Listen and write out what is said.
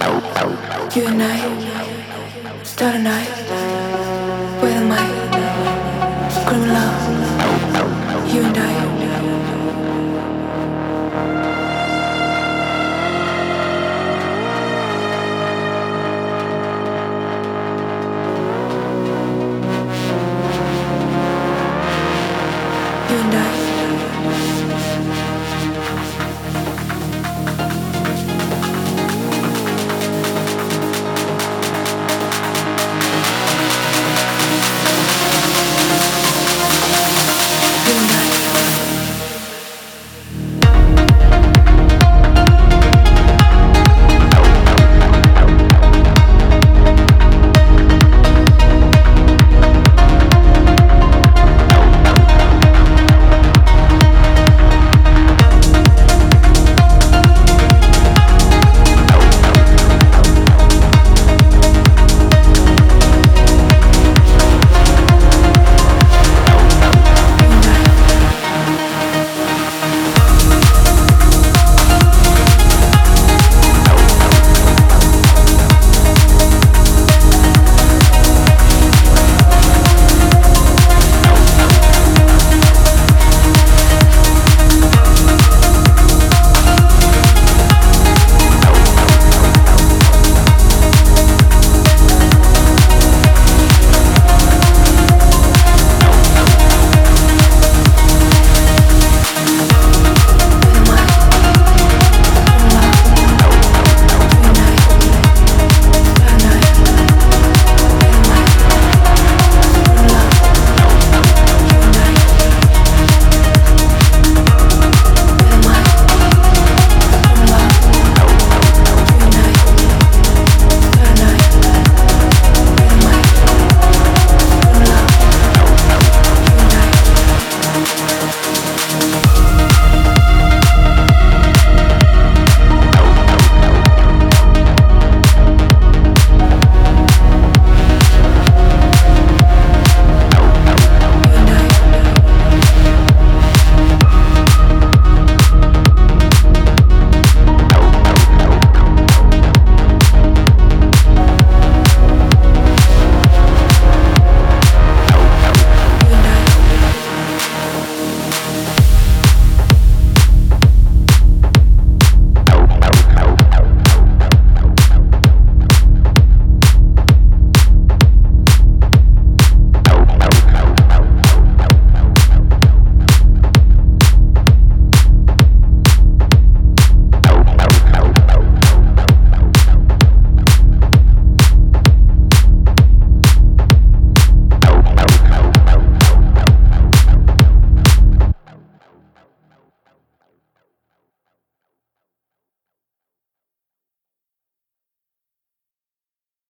You and I start a night